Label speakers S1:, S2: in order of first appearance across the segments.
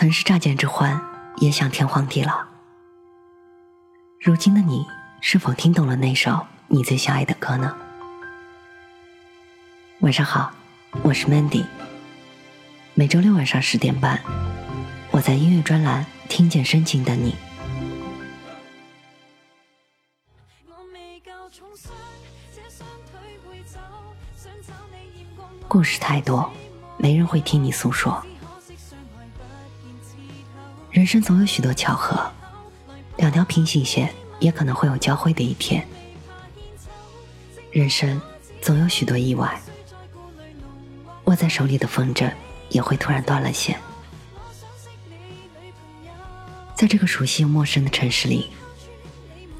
S1: 曾是乍见之欢，也想天荒地老。如今的你，是否听懂了那首你最相爱的歌呢？晚上好，我是 Mandy。每周六晚上十点半，我在音乐专栏听见深情的你。故事太多，没人会听你诉说。人生总有许多巧合，两条平行线也可能会有交汇的一天。人生总有许多意外，握在手里的风筝也会突然断了线。在这个熟悉又陌生的城市里，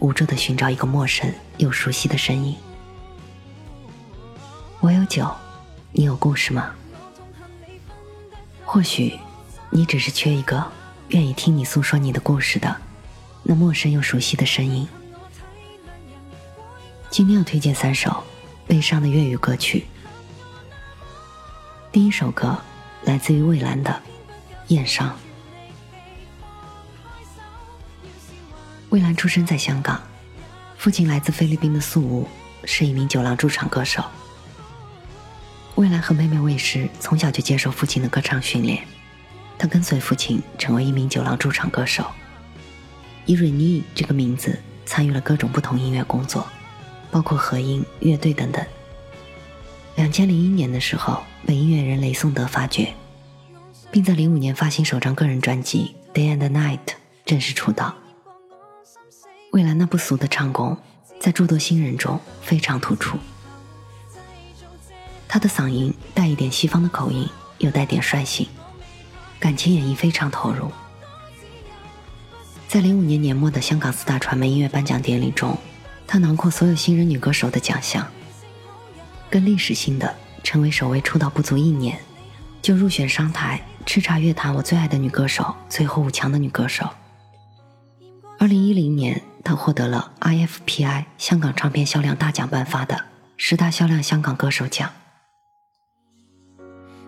S1: 无助的寻找一个陌生又熟悉的身影。我有酒，你有故事吗？或许你只是缺一个。愿意听你诉说你的故事的，那陌生又熟悉的声音。今天要推荐三首悲伤的粤语歌曲。第一首歌来自于魏蓝的《燕殇》。魏蓝出生在香港，父亲来自菲律宾的素吾是一名酒廊驻场歌手。魏蓝和妹妹魏诗从小就接受父亲的歌唱训练。他跟随父亲成为一名酒廊驻场歌手，以瑞 e 这个名字参与了各种不同音乐工作，包括和音乐队等等。两千零一年的时候，被音乐人雷颂德发掘，并在零五年发行首张个人专辑《Day and Night》正式出道。未来那不俗的唱功，在诸多新人中非常突出。他的嗓音带一点西方的口音，又带点率性。感情演绎非常投入。在零五年年末的香港四大传媒音乐颁奖典礼中，她囊括所有新人女歌手的奖项，更历史性的成为首位出道不足一年就入选商台叱咤乐坛我最爱的女歌手最后五强的女歌手。二零一零年，她获得了 IFPI 香港唱片销量大奖颁发的十大销量香港歌手奖。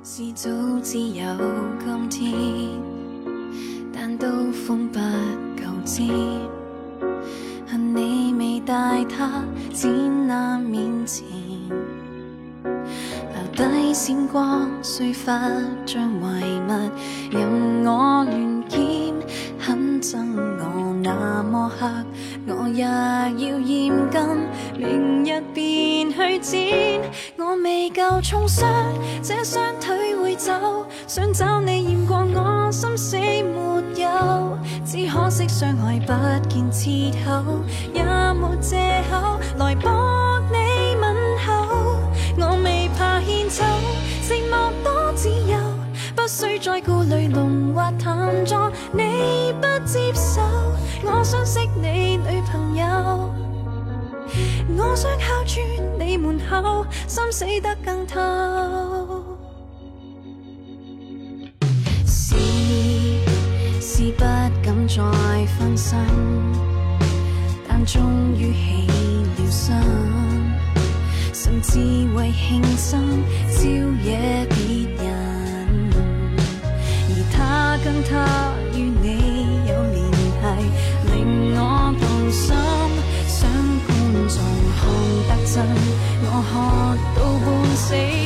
S2: 是早知有今天，但刀锋不够尖，恨你未带他展览面前，留低闪光碎发像遗物，任我乱剪，很憎我那么黑，我也要染金，明日便去剪。未够重伤，这双腿会走。想找你验过我心死没有？只可惜相爱不见切口，也没借口来博你吻口。我未怕献丑，寂寞多自由，不需再顾虑浓或淡妆。你不接受，我想识你女朋友。我想。心死得更透，是是不敢再分身，但终于起了身，甚至为庆生招惹别人，而他跟他与你有联系，令我动心，想观众看得真。我喝到半死。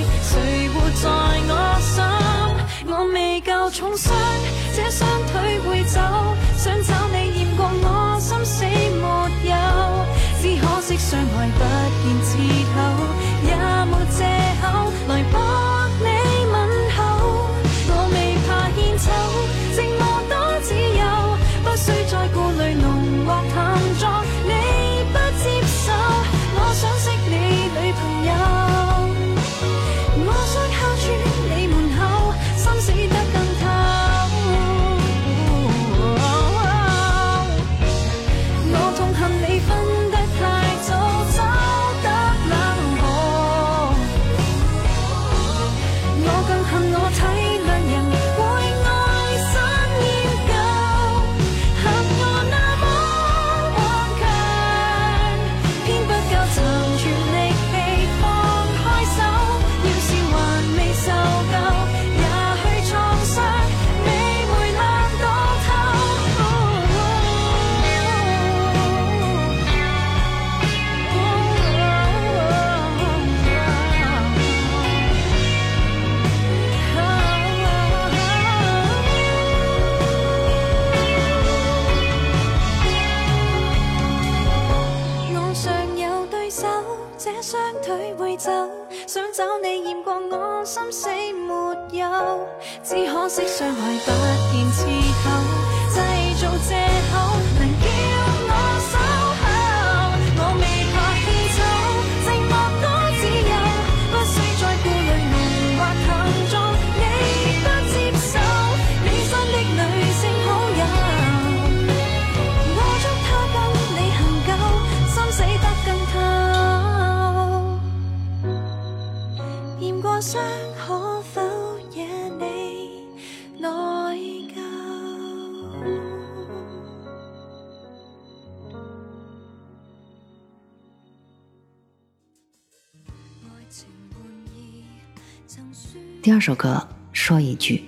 S1: 第二首歌，说一句。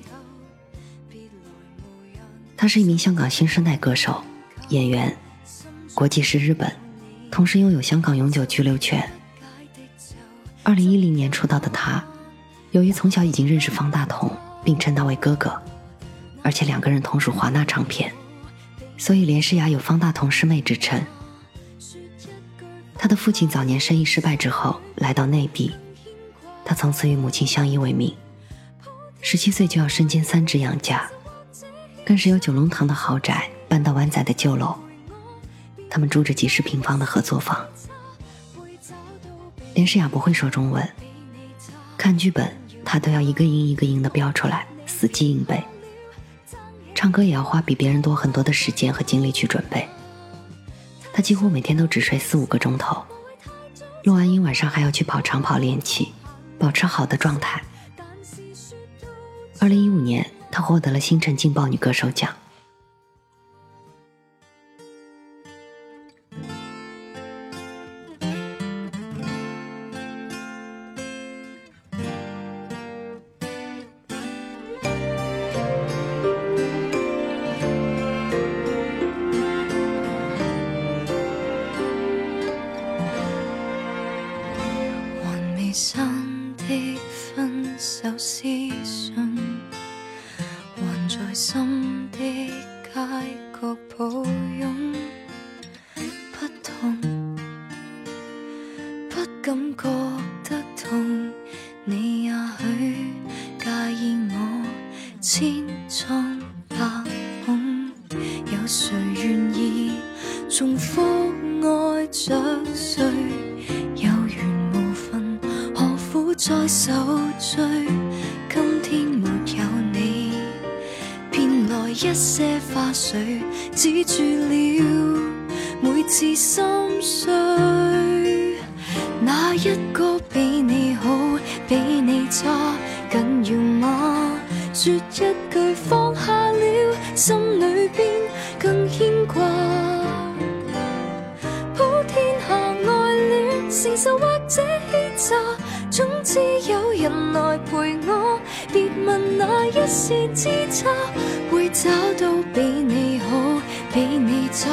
S1: 他是一名香港新生代歌手、演员，国籍是日本，同时拥有香港永久居留权。二零一零年出道的他，由于从小已经认识方大同，并称他为哥哥，而且两个人同属华纳唱片，所以连诗雅有方大同师妹之称。他的父亲早年生意失败之后，来到内地。他从此与母亲相依为命，十七岁就要身兼三职养家，更是由九龙塘的豪宅搬到湾仔的旧楼。他们住着几十平方的合作房。连诗雅不会说中文，看剧本她都要一个音一个音的标出来，死记硬背。唱歌也要花比别人多很多的时间和精力去准备。他几乎每天都只睡四五个钟头，录完音晚上还要去跑长跑练气。保持好的状态。二零一五年，她获得了星辰劲爆女歌手奖。
S2: 爱，过抱拥。是心碎，哪一個比你好，比你差，緊要吗？說一句放下了，心裏邊更牽掛。普天下愛戀，承受或者欺诈。總之有人來陪我。別問那一線之差，會找到比你好，比你差。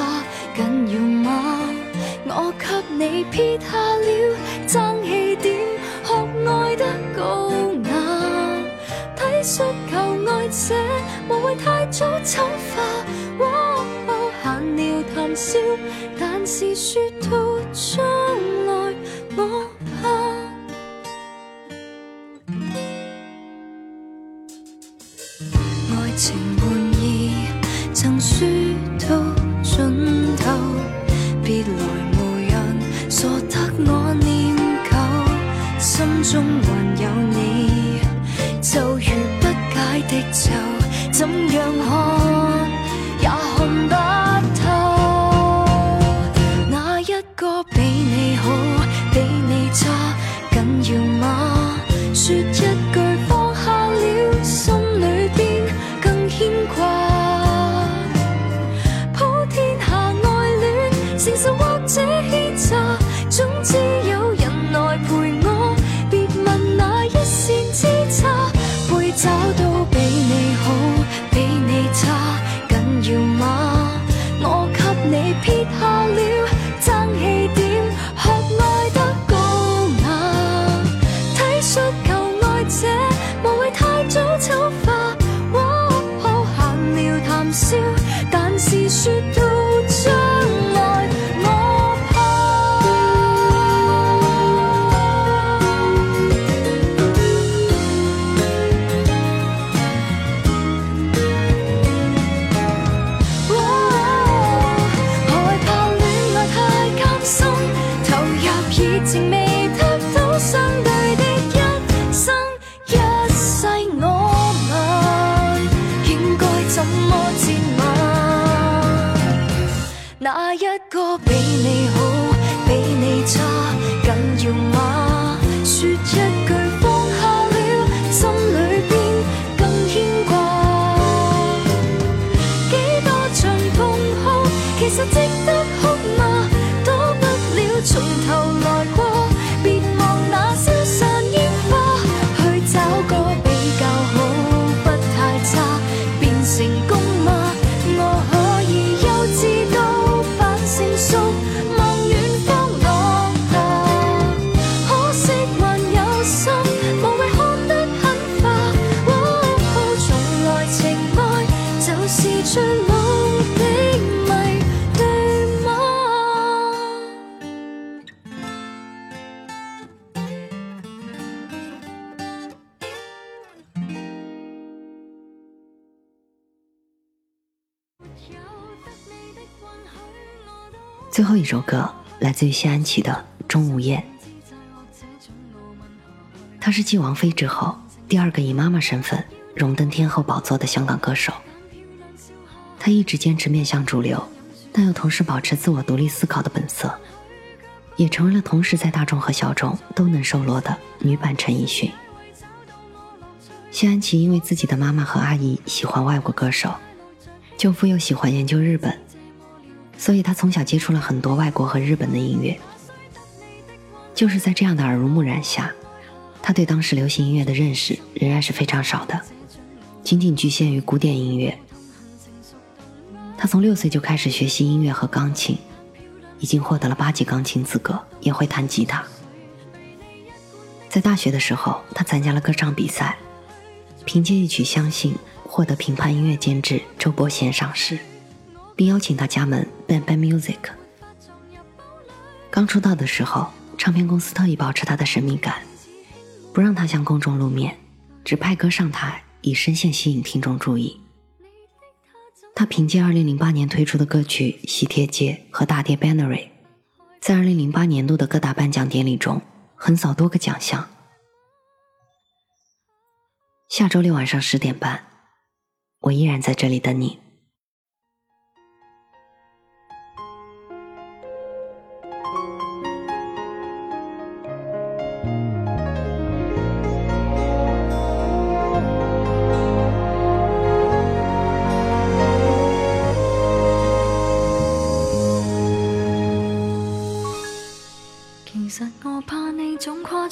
S2: 紧要吗？我给你撇下了争气点，学爱得高雅，体恤求爱者，无谓太早丑化。喔，闲聊谈笑，但是说吐出。就怎样看。已经没。
S1: 最后一首歌来自于谢安琪的《钟无艳》，她是继王菲之后第二个以妈妈身份荣登天后宝座的香港歌手。她一直坚持面向主流，但又同时保持自我独立思考的本色，也成为了同时在大众和小众都能收罗的女版陈奕迅。谢安琪因为自己的妈妈和阿姨喜欢外国歌手，舅父又喜欢研究日本。所以他从小接触了很多外国和日本的音乐，就是在这样的耳濡目染下，他对当时流行音乐的认识仍然是非常少的，仅仅局限于古典音乐。他从六岁就开始学习音乐和钢琴，已经获得了八级钢琴资格，也会弹吉他。在大学的时候，他参加了歌唱比赛，凭借一曲《相信》，获得评判音乐监制周伯贤赏识。并邀请他加盟。Band by Music。刚出道的时候，唱片公司特意保持他的神秘感，不让他向公众露面，只派歌上台以声线吸引听众注意。他凭借2008年推出的歌曲《喜帖街》和大碟《Banary》，在2008年度的各大颁奖典礼中横扫多个奖项。下周六晚上十点半，我依然在这里等你。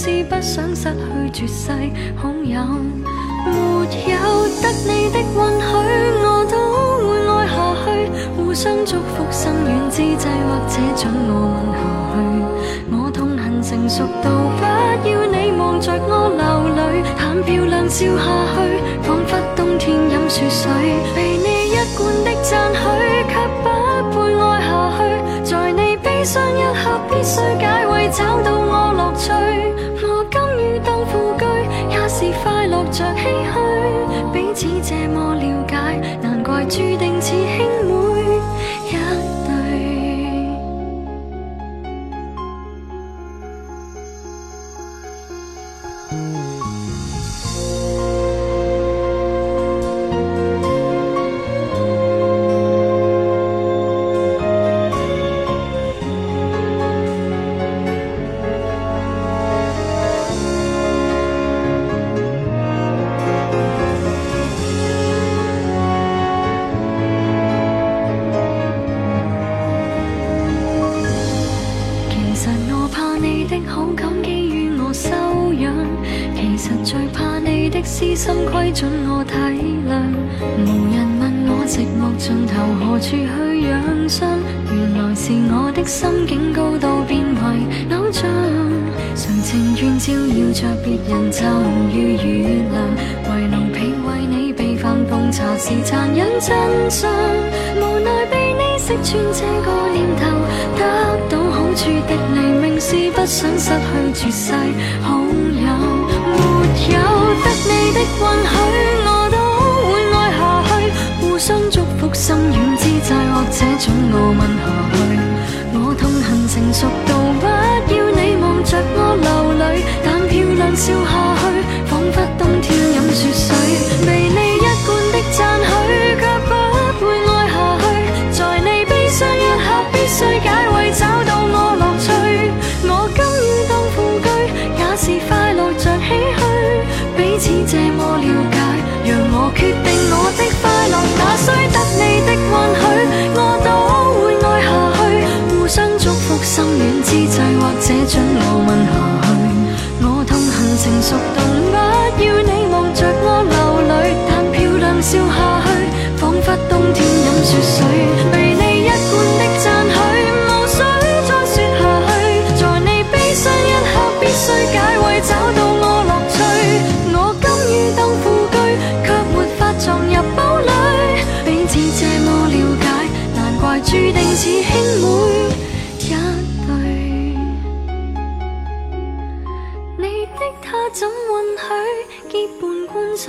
S2: 是不想失去绝世好友，没有得你的允许，我都会爱下去。互相祝福，心远之际，或者准我吻下去。我痛恨成熟到不要你望着我流泪，谈漂亮笑下去，仿佛冬天饮雪水。被你一贯的赞许，却不配爱下去。在你悲伤一刻，必须解。找到我乐趣，我甘于当副居，也是快乐着唏嘘。彼此这么了解，难怪注定似兄。我的心境高到變為偶像，誰情願照耀着別人就如月亮？為奴婢為你備飯奉茶是殘忍真相，無奈被你識穿這個念頭。得到好處的你，明示不想失去絕世好友。沒有得你的允許，我都會愛下去。互相祝福心軟之际，或者准我問下去。熟到。